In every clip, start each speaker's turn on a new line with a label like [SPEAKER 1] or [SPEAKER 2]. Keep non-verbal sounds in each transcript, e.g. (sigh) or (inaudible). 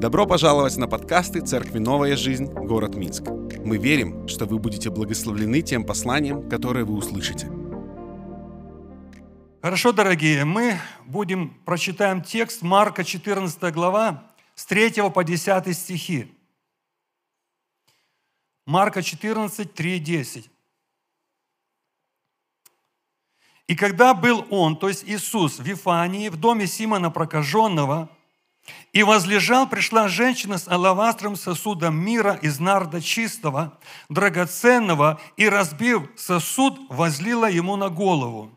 [SPEAKER 1] Добро пожаловать на подкасты Церкви «Новая жизнь. Город Минск». Мы верим, что вы будете благословлены тем посланием, которое вы услышите.
[SPEAKER 2] Хорошо, дорогие, мы будем прочитаем текст Марка 14 глава с 3 по 10 стихи. Марка 14, 3, 10. И когда был он, то есть Иисус, в Вифании, в доме Симона Прокаженного, и возлежал, пришла женщина с алавастром сосудом мира из нарда чистого, драгоценного, и, разбив сосуд, возлила ему на голову.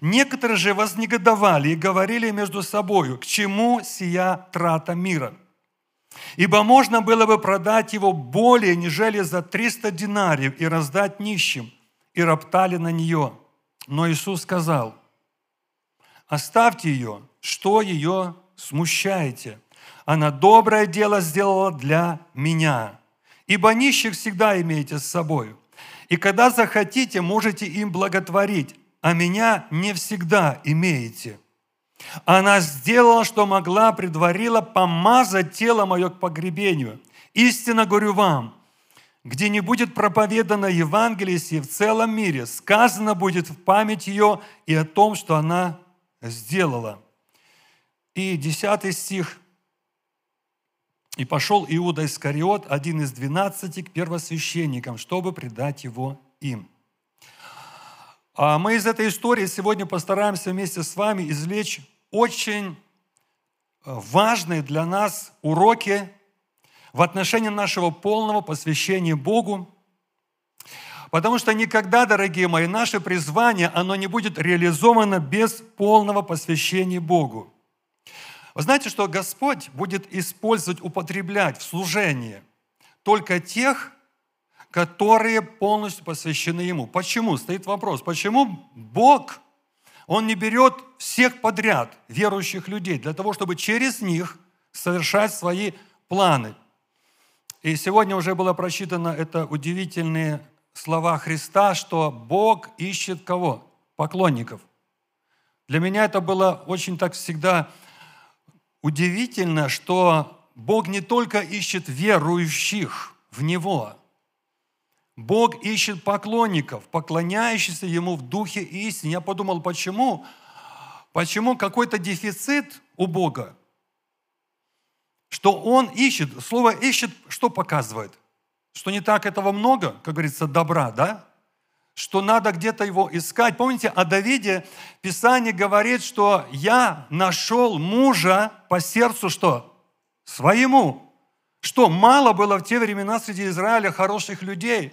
[SPEAKER 2] Некоторые же вознегодовали и говорили между собою, к чему сия трата мира? Ибо можно было бы продать его более, нежели за 300 динариев и раздать нищим, и роптали на нее – но Иисус сказал, оставьте ее, что ее смущаете? Она доброе дело сделала для меня. Ибо нищих всегда имеете с собой. И когда захотите, можете им благотворить, а меня не всегда имеете. Она сделала, что могла, предварила помазать тело мое к погребению. Истинно говорю вам, где не будет проповедано Евангелие сие в целом мире, сказано будет в память ее и о том, что она сделала. И десятый стих. «И пошел Иуда Искариот, один из двенадцати, к первосвященникам, чтобы предать его им». А мы из этой истории сегодня постараемся вместе с вами извлечь очень важные для нас уроки в отношении нашего полного посвящения Богу, потому что никогда, дорогие мои, наше призвание, оно не будет реализовано без полного посвящения Богу. Вы знаете, что Господь будет использовать, употреблять в служении только тех, которые полностью посвящены Ему. Почему? Стоит вопрос. Почему Бог, Он не берет всех подряд верующих людей для того, чтобы через них совершать свои планы? И сегодня уже было прочитано это удивительные слова Христа, что Бог ищет кого? Поклонников. Для меня это было очень так всегда удивительно, что Бог не только ищет верующих в Него, Бог ищет поклонников, поклоняющихся Ему в духе истины. Я подумал, почему? Почему какой-то дефицит у Бога? что он ищет. Слово «ищет» что показывает? Что не так этого много, как говорится, добра, да? Что надо где-то его искать. Помните, о Давиде Писание говорит, что «я нашел мужа по сердцу что? Своему». Что, мало было в те времена среди Израиля хороших людей?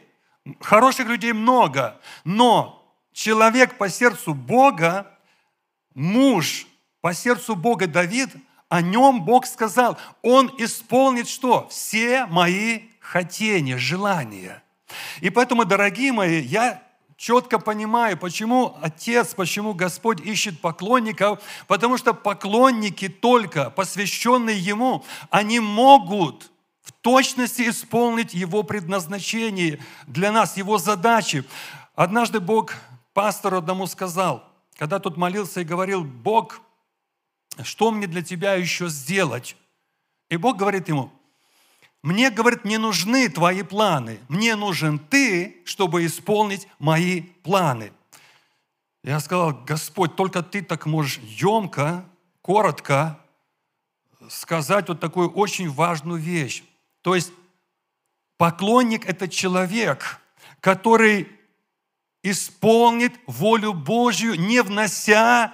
[SPEAKER 2] Хороших людей много, но человек по сердцу Бога, муж по сердцу Бога Давид – о нем Бог сказал, он исполнит что? Все мои хотения, желания. И поэтому, дорогие мои, я четко понимаю, почему Отец, почему Господь ищет поклонников, потому что поклонники только, посвященные Ему, они могут в точности исполнить Его предназначение для нас, Его задачи. Однажды Бог пастору одному сказал, когда тот молился и говорил, Бог, что мне для тебя еще сделать? И Бог говорит ему, мне, говорит, не нужны твои планы, мне нужен ты, чтобы исполнить мои планы. Я сказал, Господь, только ты так можешь емко, коротко сказать вот такую очень важную вещь. То есть поклонник – это человек, который исполнит волю Божью, не внося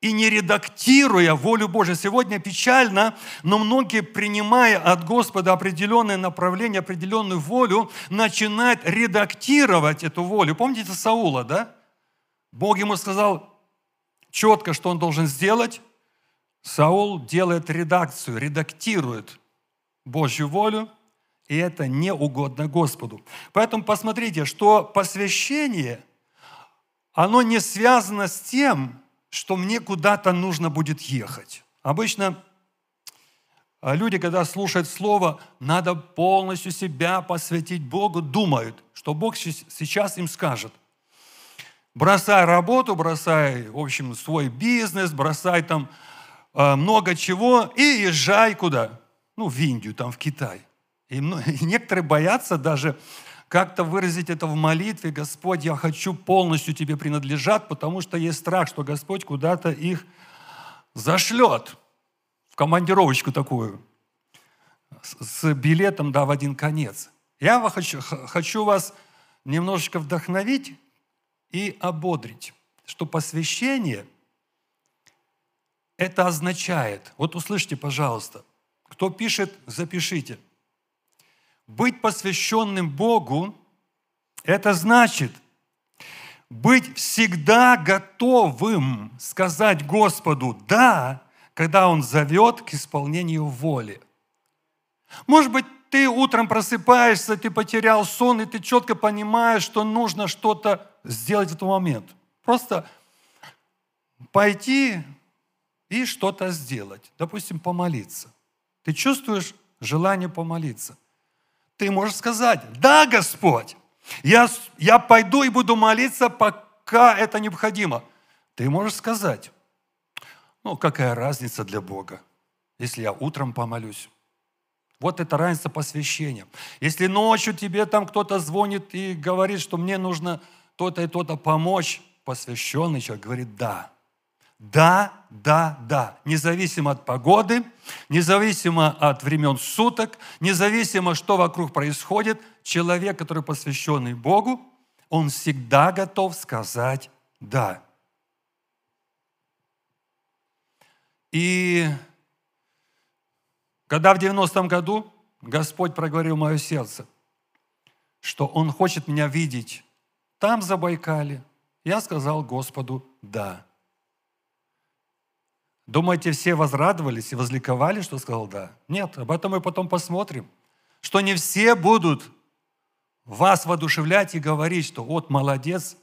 [SPEAKER 2] и не редактируя волю Божию. Сегодня печально, но многие, принимая от Господа определенное направление, определенную волю, начинают редактировать эту волю. Помните Саула, да? Бог ему сказал четко, что он должен сделать. Саул делает редакцию, редактирует Божью волю, и это не угодно Господу. Поэтому посмотрите, что посвящение, оно не связано с тем, что мне куда-то нужно будет ехать. Обычно а, люди, когда слушают слово, надо полностью себя посвятить Богу, думают, что Бог сейчас им скажет. Бросай работу, бросай, в общем, свой бизнес, бросай там а, много чего и езжай куда? ну, в Индию, там, в Китай. И, (laughs) некоторые боятся даже как-то выразить это в молитве, Господь, я хочу полностью Тебе принадлежать, потому что есть страх, что Господь куда-то их зашлет в командировочку такую с билетом да, в один конец. Я хочу, хочу вас немножечко вдохновить и ободрить, что посвящение это означает, вот услышьте, пожалуйста, кто пишет, запишите. Быть посвященным Богу – это значит быть всегда готовым сказать Господу «да», когда Он зовет к исполнению воли. Может быть, ты утром просыпаешься, ты потерял сон, и ты четко понимаешь, что нужно что-то сделать в этот момент. Просто пойти и что-то сделать. Допустим, помолиться. Ты чувствуешь желание помолиться. Ты можешь сказать, да, Господь, я, я пойду и буду молиться, пока это необходимо. Ты можешь сказать, ну, какая разница для Бога, если я утром помолюсь. Вот это разница посвящения. Если ночью тебе там кто-то звонит и говорит, что мне нужно то-то и то-то помочь, посвященный человек говорит «да». Да, да, да. Независимо от погоды, независимо от времен суток, независимо, что вокруг происходит, человек, который посвященный Богу, он всегда готов сказать «да». И когда в 90-м году Господь проговорил мое сердце, что Он хочет меня видеть там, за Байкале, я сказал Господу «да». Думаете, все возрадовались и возликовали, что сказал «да»? Нет, об этом мы потом посмотрим. Что не все будут вас воодушевлять и говорить, что вот молодец,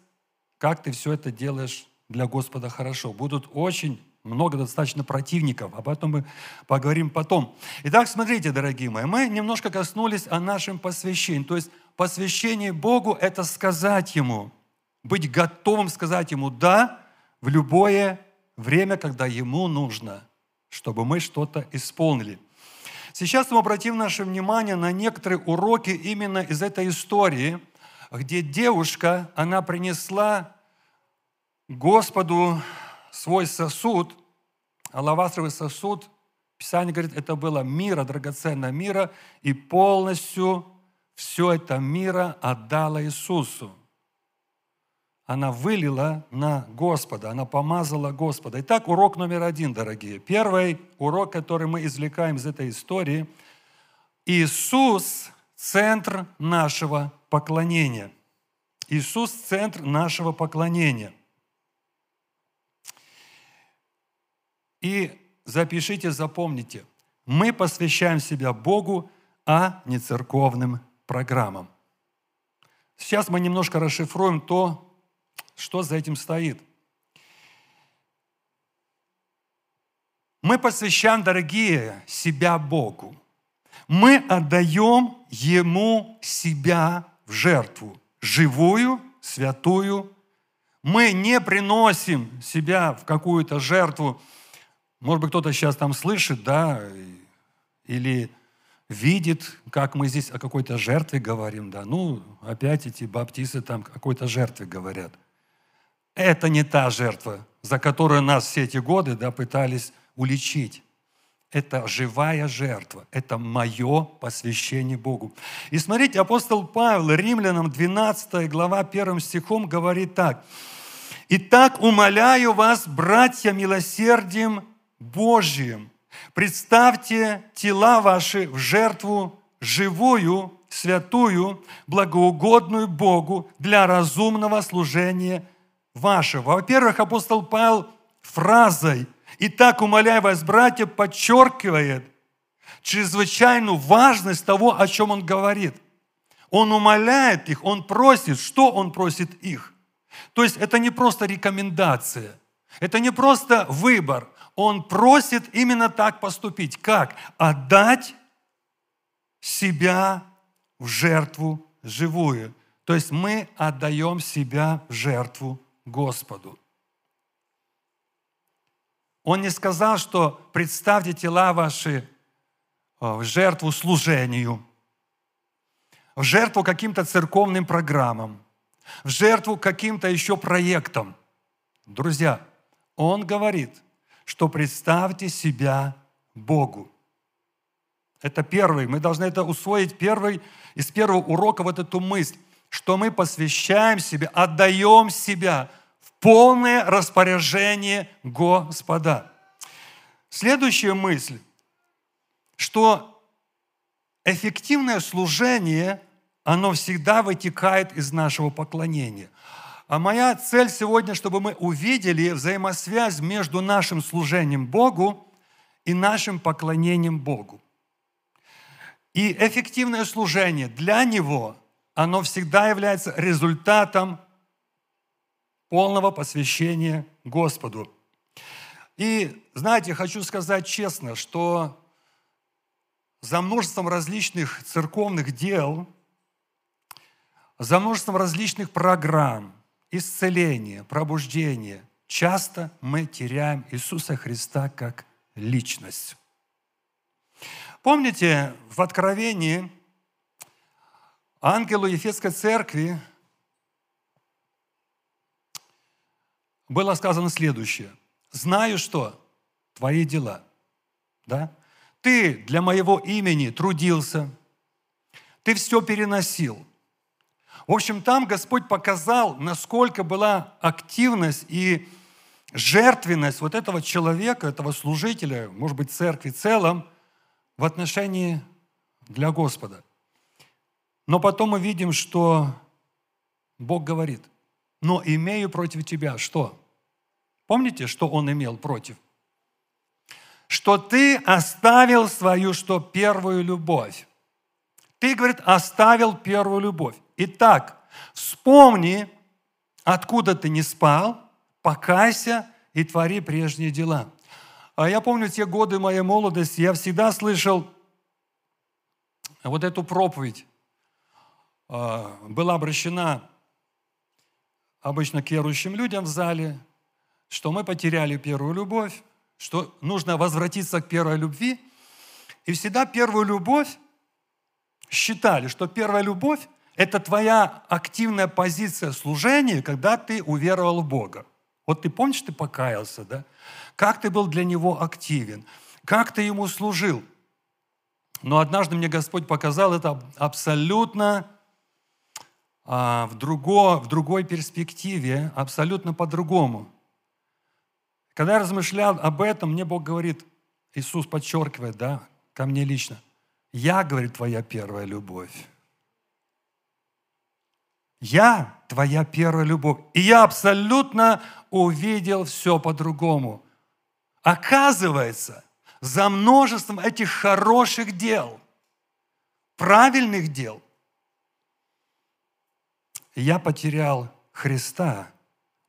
[SPEAKER 2] как ты все это делаешь для Господа хорошо. Будут очень много достаточно противников. Об этом мы поговорим потом. Итак, смотрите, дорогие мои, мы немножко коснулись о нашем посвящении. То есть посвящение Богу – это сказать Ему, быть готовым сказать Ему «да» в любое время, когда Ему нужно, чтобы мы что-то исполнили. Сейчас мы обратим наше внимание на некоторые уроки именно из этой истории, где девушка, она принесла Господу свой сосуд, алавастровый сосуд, Писание говорит, это было мира, драгоценное мира, и полностью все это мира отдала Иисусу. Она вылила на Господа, она помазала Господа. Итак, урок номер один, дорогие. Первый урок, который мы извлекаем из этой истории. Иисус – центр нашего поклонения. Иисус – центр нашего поклонения – И запишите, запомните, мы посвящаем себя Богу, а не церковным программам. Сейчас мы немножко расшифруем то, что за этим стоит. Мы посвящаем, дорогие, себя Богу. Мы отдаем Ему себя в жертву, живую, святую. Мы не приносим себя в какую-то жертву, может быть, кто-то сейчас там слышит, да, или видит, как мы здесь о какой-то жертве говорим, да. Ну, опять эти баптисты там о какой-то жертве говорят. Это не та жертва, за которую нас все эти годы, да, пытались уличить. Это живая жертва, это мое посвящение Богу. И смотрите, апостол Павел, Римлянам 12 глава 1 стихом говорит так. «Итак, умоляю вас, братья, милосердием Божьим. Представьте тела ваши в жертву живую, святую, благоугодную Богу для разумного служения вашего. Во-первых, апостол Павел фразой «И так, умоляю вас, братья», подчеркивает чрезвычайную важность того, о чем он говорит. Он умоляет их, он просит. Что он просит их? То есть это не просто рекомендация, это не просто выбор, он просит именно так поступить. Как? Отдать себя в жертву живую. То есть мы отдаем себя в жертву Господу. Он не сказал, что представьте тела ваши в жертву служению, в жертву каким-то церковным программам, в жертву каким-то еще проектам. Друзья, он говорит, что представьте себя Богу. Это первый. Мы должны это усвоить первый, из первого урока вот эту мысль, что мы посвящаем себя, отдаем себя в полное распоряжение Господа. Следующая мысль, что эффективное служение, оно всегда вытекает из нашего поклонения. А моя цель сегодня, чтобы мы увидели взаимосвязь между нашим служением Богу и нашим поклонением Богу. И эффективное служение для него, оно всегда является результатом полного посвящения Господу. И, знаете, хочу сказать честно, что за множеством различных церковных дел, за множеством различных программ, исцеления, пробуждения, часто мы теряем Иисуса Христа как личность. Помните, в Откровении ангелу Ефесской церкви было сказано следующее. «Знаю, что твои дела, да? Ты для моего имени трудился, ты все переносил». В общем, там Господь показал, насколько была активность и жертвенность вот этого человека, этого служителя, может быть, церкви в целом, в отношении для Господа. Но потом мы видим, что Бог говорит, но имею против тебя что? Помните, что он имел против? Что ты оставил свою, что первую любовь. Ты, говорит, оставил первую любовь. Итак, вспомни, откуда ты не спал, покайся и твори прежние дела. А я помню те годы моей молодости, я всегда слышал вот эту проповедь. А, была обращена обычно к верующим людям в зале, что мы потеряли первую любовь, что нужно возвратиться к первой любви. И всегда первую любовь считали, что первая любовь – это твоя активная позиция служения, когда ты уверовал в Бога. Вот ты помнишь, ты покаялся, да? Как ты был для Него активен? Как ты Ему служил? Но однажды мне Господь показал это абсолютно а, в, друго, в другой перспективе, абсолютно по-другому. Когда я размышлял об этом, мне Бог говорит, Иисус подчеркивает, да, ко мне лично, «Я, — говорит, — твоя первая любовь». Я твоя первая любовь. И я абсолютно увидел все по-другому. Оказывается, за множеством этих хороших дел, правильных дел, я потерял Христа.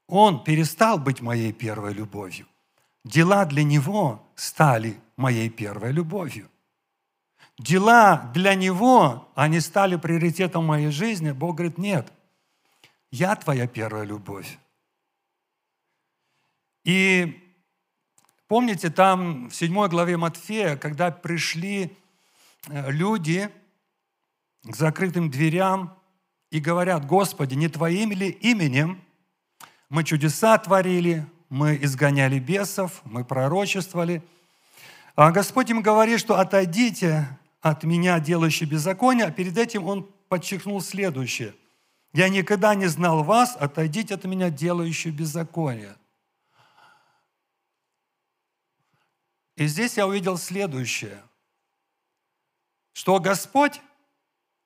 [SPEAKER 2] Он перестал быть моей первой любовью. Дела для Него стали моей первой любовью. Дела для Него, они стали приоритетом моей жизни. Бог говорит, нет, я твоя первая любовь. И помните, там в 7 главе Матфея, когда пришли э, люди к закрытым дверям и говорят, Господи, не Твоим ли именем мы чудеса творили, мы изгоняли бесов, мы пророчествовали. А Господь им говорит, что отойдите от меня, делающий беззаконие, а перед этим Он подчеркнул следующее. Я никогда не знал вас, отойдите от меня, делающий беззаконие. И здесь я увидел следующее, что Господь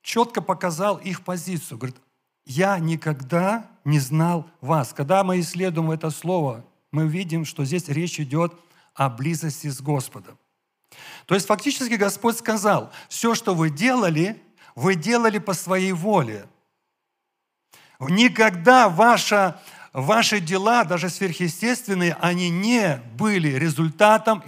[SPEAKER 2] четко показал их позицию. Говорит, я никогда не знал вас. Когда мы исследуем это слово, мы видим, что здесь речь идет о близости с Господом. То есть фактически Господь сказал, все, что вы делали, вы делали по своей воле. Никогда ваша, ваши дела, даже сверхъестественные, они не были результатом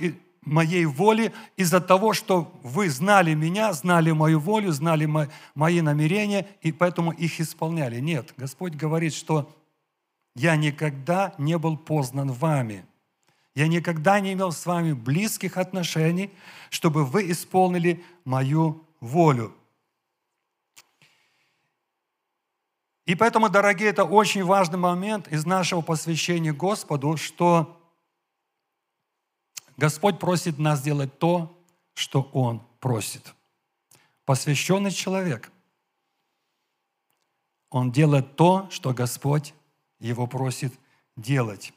[SPEAKER 2] моей воли из-за того, что вы знали меня, знали мою волю, знали мои намерения, и поэтому их исполняли. Нет, Господь говорит, что я никогда не был познан вами. я никогда не имел с вами близких отношений, чтобы вы исполнили мою волю. И поэтому, дорогие, это очень важный момент из нашего посвящения Господу, что Господь просит нас делать то, что Он просит. Посвященный человек, он делает то, что Господь его просит делать.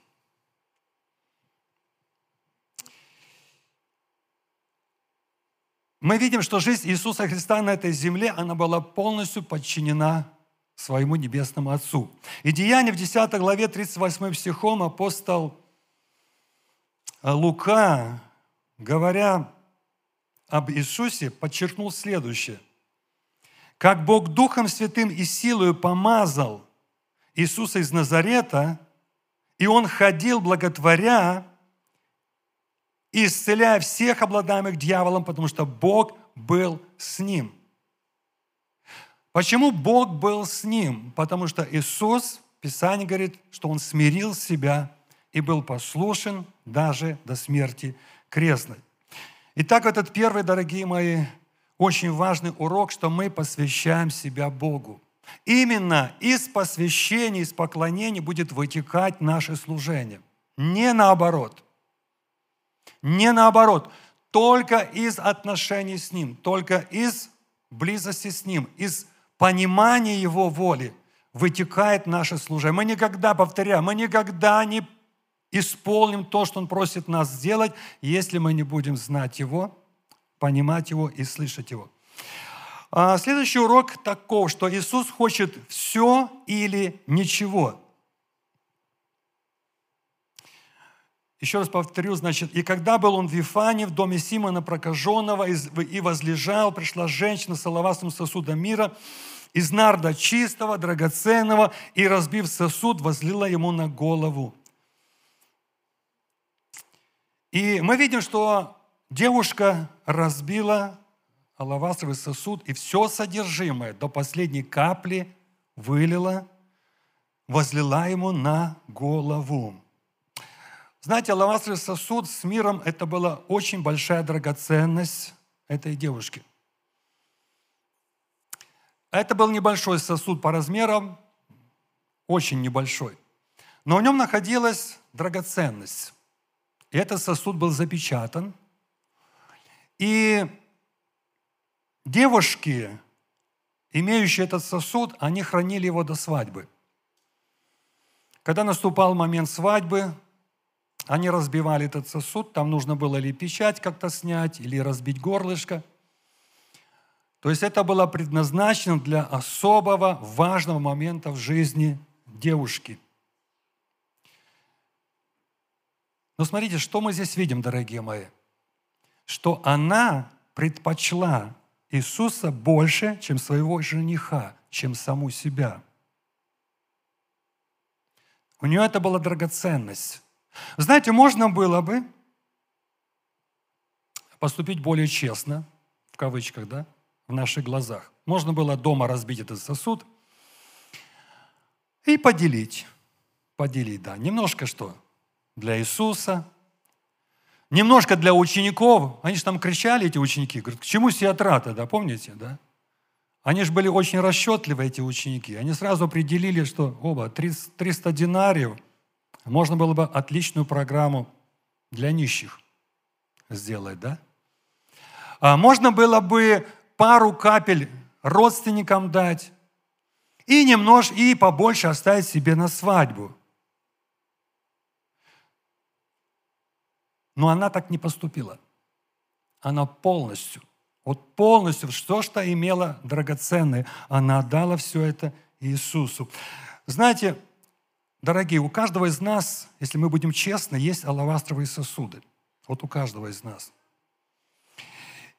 [SPEAKER 2] Мы видим, что жизнь Иисуса Христа на этой земле, она была полностью подчинена своему Небесному Отцу. И Деяние в 10 главе 38 стихом апостол Лука, говоря об Иисусе, подчеркнул следующее. Как Бог Духом Святым и силою помазал Иисуса из Назарета, и Он ходил благотворя, исцеляя всех обладаемых дьяволом, потому что Бог был с ним. Почему Бог был с ним? Потому что Иисус, Писание говорит, что Он смирил себя и был послушен даже до смерти крестной. Итак, этот первый, дорогие мои, очень важный урок, что мы посвящаем себя Богу. Именно из посвящения, из поклонения будет вытекать наше служение. Не наоборот – не наоборот. Только из отношений с Ним, только из близости с Ним, из понимания Его воли вытекает наше служение. Мы никогда, повторяю, мы никогда не исполним то, что Он просит нас сделать, если мы не будем знать Его, понимать Его и слышать Его. А следующий урок таков, что Иисус хочет все или ничего. Еще раз повторю, значит, «И когда был он в Вифане, в доме Симона прокаженного, и возлежал, пришла женщина с алавастым сосудом мира, из нарда чистого, драгоценного, и, разбив сосуд, возлила ему на голову». И мы видим, что девушка разбила алавастровый сосуд, и все содержимое до последней капли вылила, возлила ему на голову. Знаете, алавастровый сосуд с миром – это была очень большая драгоценность этой девушки. Это был небольшой сосуд по размерам, очень небольшой. Но в нем находилась драгоценность. И этот сосуд был запечатан. И девушки, имеющие этот сосуд, они хранили его до свадьбы. Когда наступал момент свадьбы, они разбивали этот сосуд, там нужно было или печать как-то снять, или разбить горлышко. То есть это было предназначено для особого важного момента в жизни девушки. Но смотрите, что мы здесь видим, дорогие мои? Что она предпочла Иисуса больше, чем своего жениха, чем саму себя. У нее это была драгоценность. Знаете, можно было бы поступить более честно, в кавычках, да, в наших глазах. Можно было дома разбить этот сосуд и поделить. Поделить, да. Немножко что? Для Иисуса. Немножко для учеников. Они же там кричали, эти ученики. Говорят, к чему сия трата, да, помните, да? Они же были очень расчетливы, эти ученики. Они сразу определили, что оба, 300 динариев – можно было бы отличную программу для нищих сделать, да? А можно было бы пару капель родственникам дать и немножко, и побольше оставить себе на свадьбу. Но она так не поступила. Она полностью, вот полностью, что что имела драгоценное, она отдала все это Иисусу. Знаете, Дорогие, у каждого из нас, если мы будем честны, есть алавастровые сосуды. Вот у каждого из нас.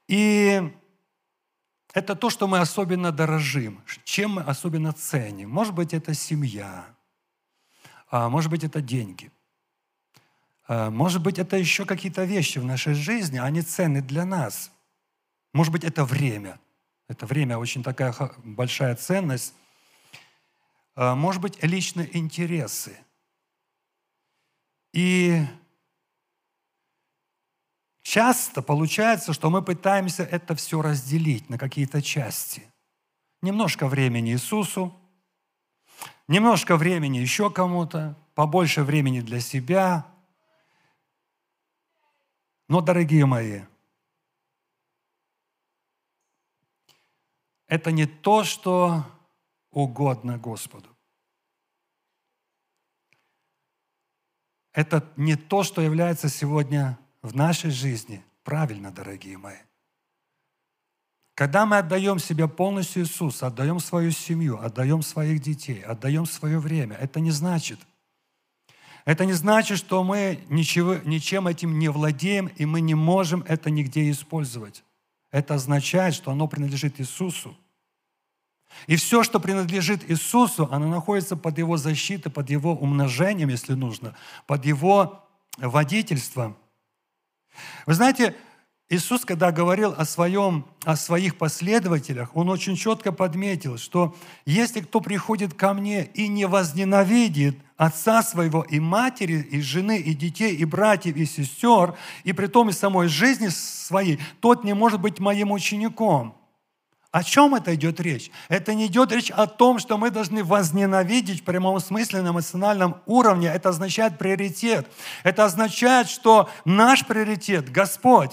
[SPEAKER 2] И это то, что мы особенно дорожим, чем мы особенно ценим. Может быть, это семья, а может быть, это деньги. А может быть, это еще какие-то вещи в нашей жизни, они ценны для нас. Может быть, это время. Это время очень такая большая ценность. А, может быть, личные интересы. И часто получается, что мы пытаемся это все разделить на какие-то части. Немножко времени Иисусу, немножко времени еще кому-то, побольше времени для себя. Но, дорогие мои, это не то, что угодно Господу. Это не то, что является сегодня в нашей жизни правильно, дорогие мои. Когда мы отдаем себя полностью Иисусу, отдаем свою семью, отдаем своих детей, отдаем свое время, это не значит, это не значит, что мы ничего, ничем этим не владеем, и мы не можем это нигде использовать. Это означает, что оно принадлежит Иисусу. И все, что принадлежит Иисусу, оно находится под Его защитой, под Его умножением, если нужно, под Его водительством. Вы знаете, Иисус, когда говорил о, своем, о своих последователях, Он очень четко подметил, что если кто приходит ко мне и не возненавидит отца своего и матери, и жены, и детей, и братьев, и сестер, и при том и самой жизни своей, тот не может быть моим учеником. О чем это идет речь? Это не идет речь о том, что мы должны возненавидеть в прямом смысле на эмоциональном уровне. Это означает приоритет. Это означает, что наш приоритет – Господь.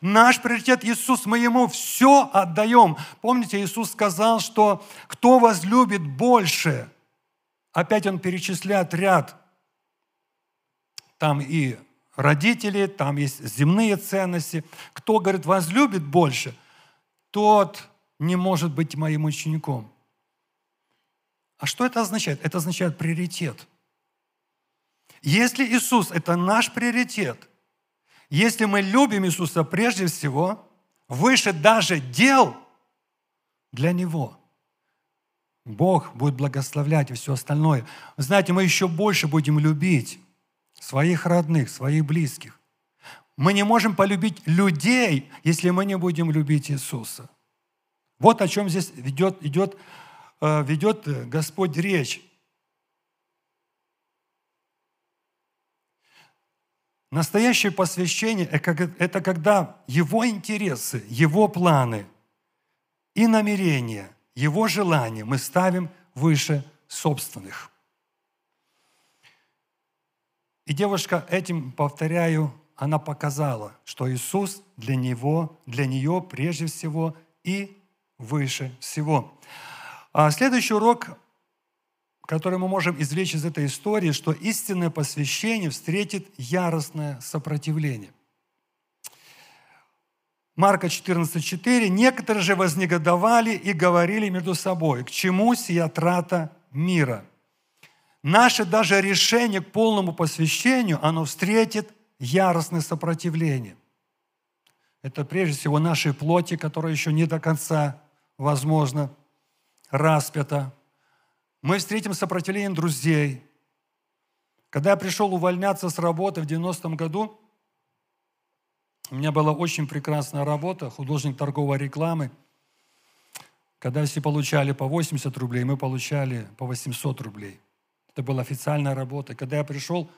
[SPEAKER 2] Наш приоритет Иисус, мы Ему все отдаем. Помните, Иисус сказал, что кто возлюбит больше, опять Он перечисляет ряд, там и родители, там есть земные ценности. Кто, говорит, возлюбит больше – тот не может быть моим учеником. А что это означает? Это означает приоритет. Если Иисус – это наш приоритет, если мы любим Иисуса прежде всего, выше даже дел для Него, Бог будет благословлять и все остальное. Знаете, мы еще больше будем любить своих родных, своих близких. Мы не можем полюбить людей, если мы не будем любить Иисуса. Вот о чем здесь ведет, идет, э, ведет э, Господь речь. Настоящее посвящение – это когда Его интересы, Его планы и намерения, Его желания мы ставим выше собственных. И девушка этим, повторяю, она показала, что Иисус для него, для нее прежде всего и выше всего. А следующий урок, который мы можем извлечь из этой истории, что истинное посвящение встретит яростное сопротивление. Марка 14,4. «Некоторые же вознегодовали и говорили между собой, к чему сия трата мира? Наше даже решение к полному посвящению, оно встретит яростное сопротивление. Это прежде всего нашей плоти, которая еще не до конца, возможно, распята. Мы встретим сопротивление друзей. Когда я пришел увольняться с работы в 90-м году, у меня была очень прекрасная работа, художник торговой рекламы. Когда все получали по 80 рублей, мы получали по 800 рублей. Это была официальная работа. Когда я пришел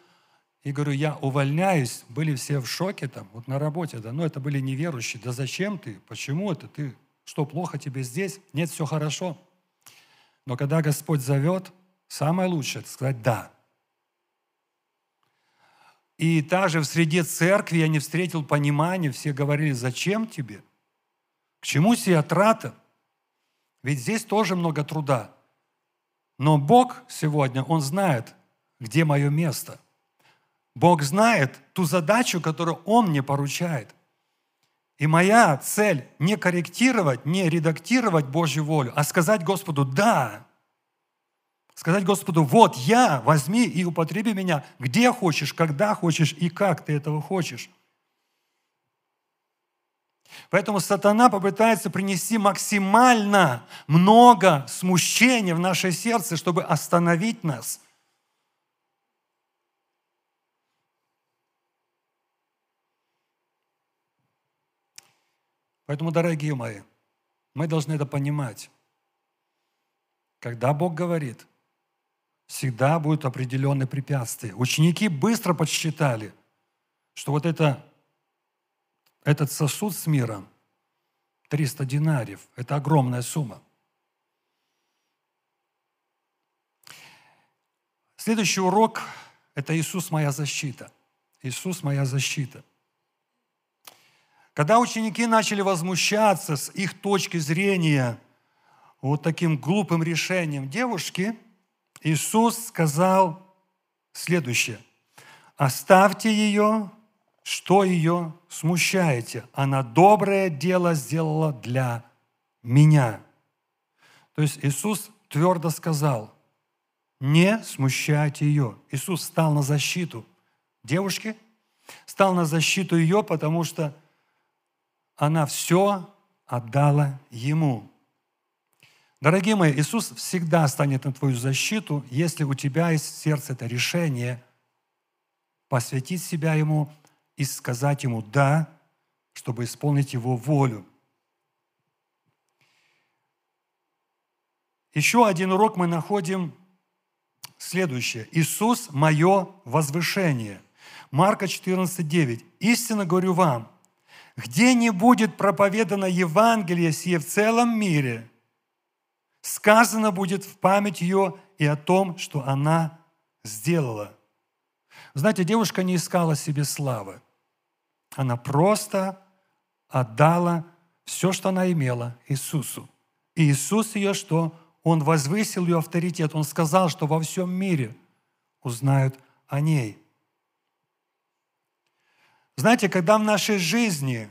[SPEAKER 2] и говорю, я увольняюсь, были все в шоке там, вот на работе, да, но это были неверующие, да зачем ты, почему это, ты, что, плохо тебе здесь? Нет, все хорошо. Но когда Господь зовет, самое лучшее – это сказать «да». И также в среде церкви я не встретил понимания, все говорили, зачем тебе? К чему сия трата? Ведь здесь тоже много труда. Но Бог сегодня, Он знает, где мое место – Бог знает ту задачу, которую Он мне поручает. И моя цель не корректировать, не редактировать Божью волю, а сказать Господу «да». Сказать Господу «вот я, возьми и употреби меня, где хочешь, когда хочешь и как ты этого хочешь». Поэтому сатана попытается принести максимально много смущения в наше сердце, чтобы остановить нас – Поэтому, дорогие мои, мы должны это понимать. Когда Бог говорит, всегда будут определенные препятствия. Ученики быстро подсчитали, что вот это этот сосуд с миром 300 динариев. Это огромная сумма. Следующий урок – это Иисус моя защита. Иисус моя защита. Когда ученики начали возмущаться с их точки зрения вот таким глупым решением девушки, Иисус сказал следующее. «Оставьте ее, что ее смущаете? Она доброе дело сделала для меня». То есть Иисус твердо сказал, не смущайте ее. Иисус стал на защиту девушки, стал на защиту ее, потому что она все отдала Ему. Дорогие мои, Иисус всегда станет на твою защиту, если у тебя в сердце это решение посвятить себя Ему и сказать Ему «да», чтобы исполнить Его волю. Еще один урок мы находим следующее. Иисус – мое возвышение. Марка 14, 9. «Истинно говорю вам, где не будет проповедано Евангелие сие в целом мире, сказано будет в память ее и о том, что она сделала. Знаете, девушка не искала себе славы. Она просто отдала все, что она имела Иисусу. И Иисус ее что? Он возвысил ее авторитет. Он сказал, что во всем мире узнают о ней – знаете, когда в нашей жизни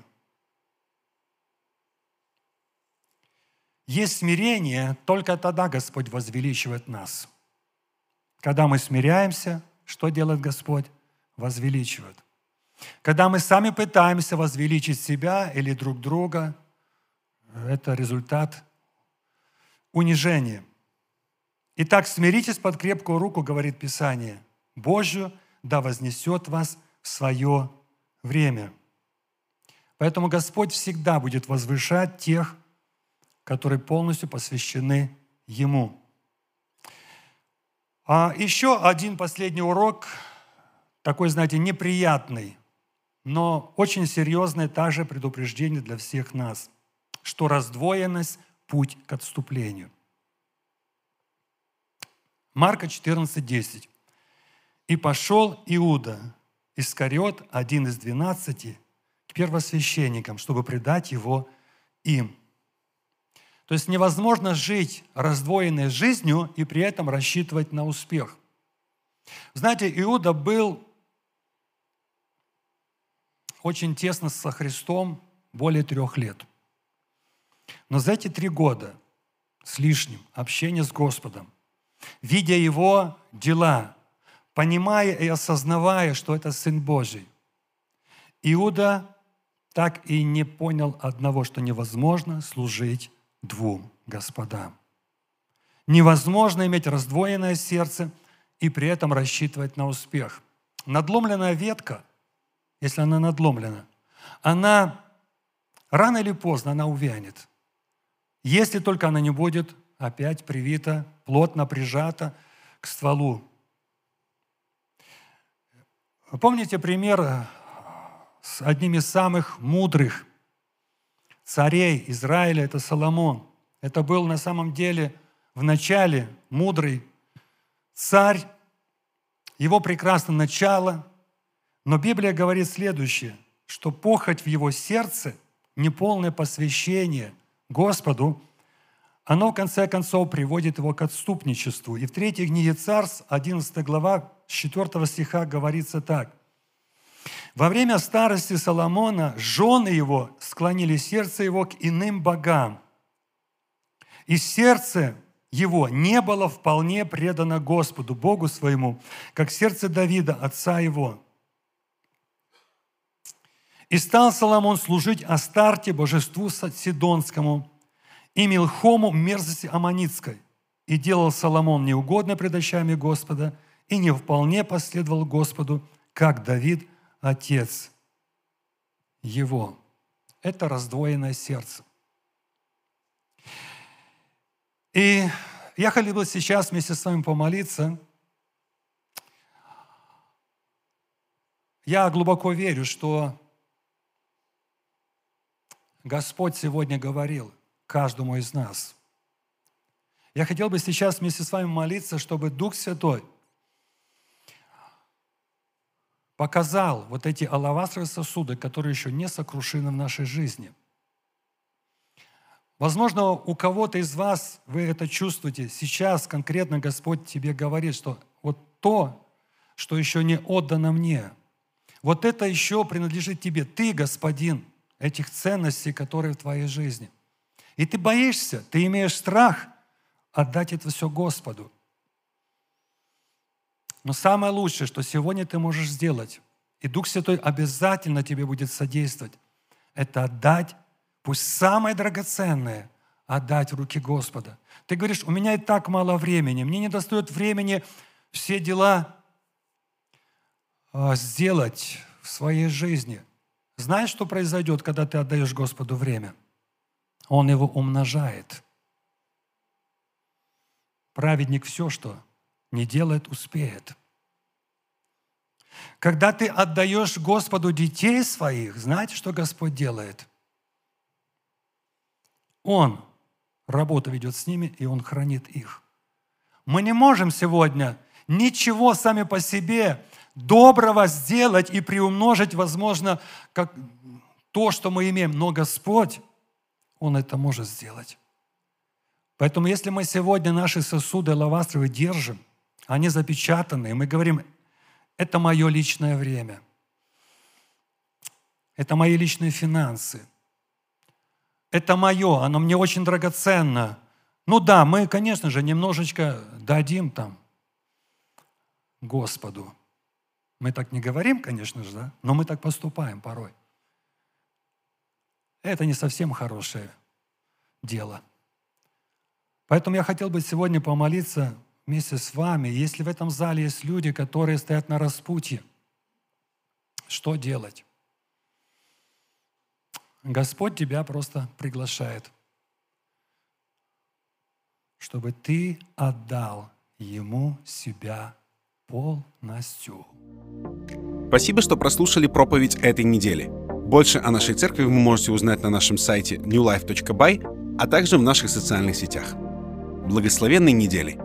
[SPEAKER 2] есть смирение, только тогда Господь возвеличивает нас. Когда мы смиряемся, что делает Господь? Возвеличивает. Когда мы сами пытаемся возвеличить себя или друг друга, это результат унижения. Итак, смиритесь под крепкую руку, говорит Писание, Божью, да вознесет вас в свое время. Поэтому Господь всегда будет возвышать тех, которые полностью посвящены Ему. А еще один последний урок, такой, знаете, неприятный, но очень серьезное также предупреждение для всех нас, что раздвоенность – путь к отступлению. Марка 14, «И пошел Иуда, Искариот, один из двенадцати, к первосвященникам, чтобы предать его им. То есть невозможно жить раздвоенной жизнью и при этом рассчитывать на успех. Знаете, Иуда был очень тесно со Христом более трех лет. Но за эти три года с лишним общения с Господом, видя Его дела, понимая и осознавая, что это Сын Божий. Иуда так и не понял одного, что невозможно служить двум господам. Невозможно иметь раздвоенное сердце и при этом рассчитывать на успех. Надломленная ветка, если она надломлена, она рано или поздно она увянет. Если только она не будет опять привита, плотно прижата к стволу помните пример э, с одним из самых мудрых царей Израиля, это Соломон. Это был на самом деле в начале мудрый царь, его прекрасное начало, но Библия говорит следующее, что похоть в его сердце, неполное посвящение Господу, оно в конце концов приводит его к отступничеству. И в третьей книге Царств, 11 глава, с 4 стиха говорится так. «Во время старости Соломона жены его склонили сердце его к иным богам, и сердце его не было вполне предано Господу, Богу своему, как сердце Давида, отца его. И стал Соломон служить Астарте, божеству Сидонскому, и Милхому, мерзости Аманицкой. И делал Соломон неугодно пред очами Господа – и не вполне последовал Господу, как Давид, отец его. Это раздвоенное сердце. И я хотел бы сейчас вместе с вами помолиться. Я глубоко верю, что Господь сегодня говорил каждому из нас. Я хотел бы сейчас вместе с вами молиться, чтобы Дух Святой показал вот эти алавастровые сосуды, которые еще не сокрушены в нашей жизни. Возможно, у кого-то из вас вы это чувствуете. Сейчас конкретно Господь тебе говорит, что вот то, что еще не отдано мне, вот это еще принадлежит тебе. Ты, Господин, этих ценностей, которые в твоей жизни. И ты боишься, ты имеешь страх отдать это все Господу. Но самое лучшее, что сегодня ты можешь сделать, и Дух Святой обязательно тебе будет содействовать, это отдать, пусть самое драгоценное, отдать в руки Господа. Ты говоришь, у меня и так мало времени, мне не достает времени все дела а, сделать в своей жизни. Знаешь, что произойдет, когда ты отдаешь Господу время? Он его умножает. Праведник все, что не делает, успеет. Когда ты отдаешь Господу детей своих, знаете, что Господь делает? Он работу ведет с ними, и Он хранит их. Мы не можем сегодня ничего сами по себе доброго сделать и приумножить, возможно, как то, что мы имеем. Но Господь, Он это может сделать. Поэтому если мы сегодня наши сосуды лавастровые держим, они запечатаны, и мы говорим, это мое личное время, это мои личные финансы, это мое, оно мне очень драгоценно. Ну да, мы, конечно же, немножечко дадим там Господу. Мы так не говорим, конечно же, да? но мы так поступаем порой. Это не совсем хорошее дело. Поэтому я хотел бы сегодня помолиться вместе с вами. Если в этом зале есть люди, которые стоят на распутье, что делать? Господь тебя просто приглашает, чтобы ты отдал Ему себя полностью.
[SPEAKER 1] Спасибо, что прослушали проповедь этой недели. Больше о нашей церкви вы можете узнать на нашем сайте newlife.by, а также в наших социальных сетях. Благословенной недели!